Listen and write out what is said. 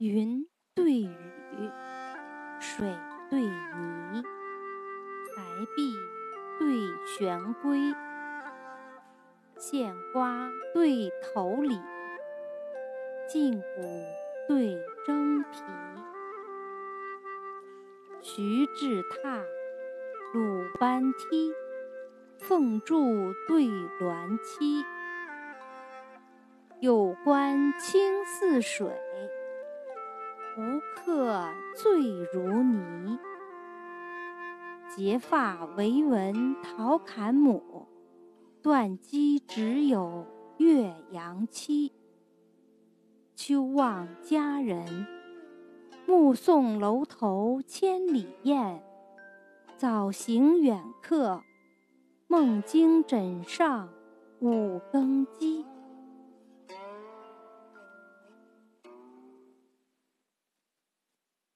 云对雨，水对泥，白璧对玄龟，线瓜对头李，胫骨对征皮，徐志榻，鲁班梯，凤柱对鸾栖，有关清似水。无客醉如泥，结发为文陶侃母，断机只有岳阳妻。秋望佳人，目送楼头千里雁。早行远客，梦惊枕上五更鸡。